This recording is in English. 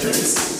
characteristics.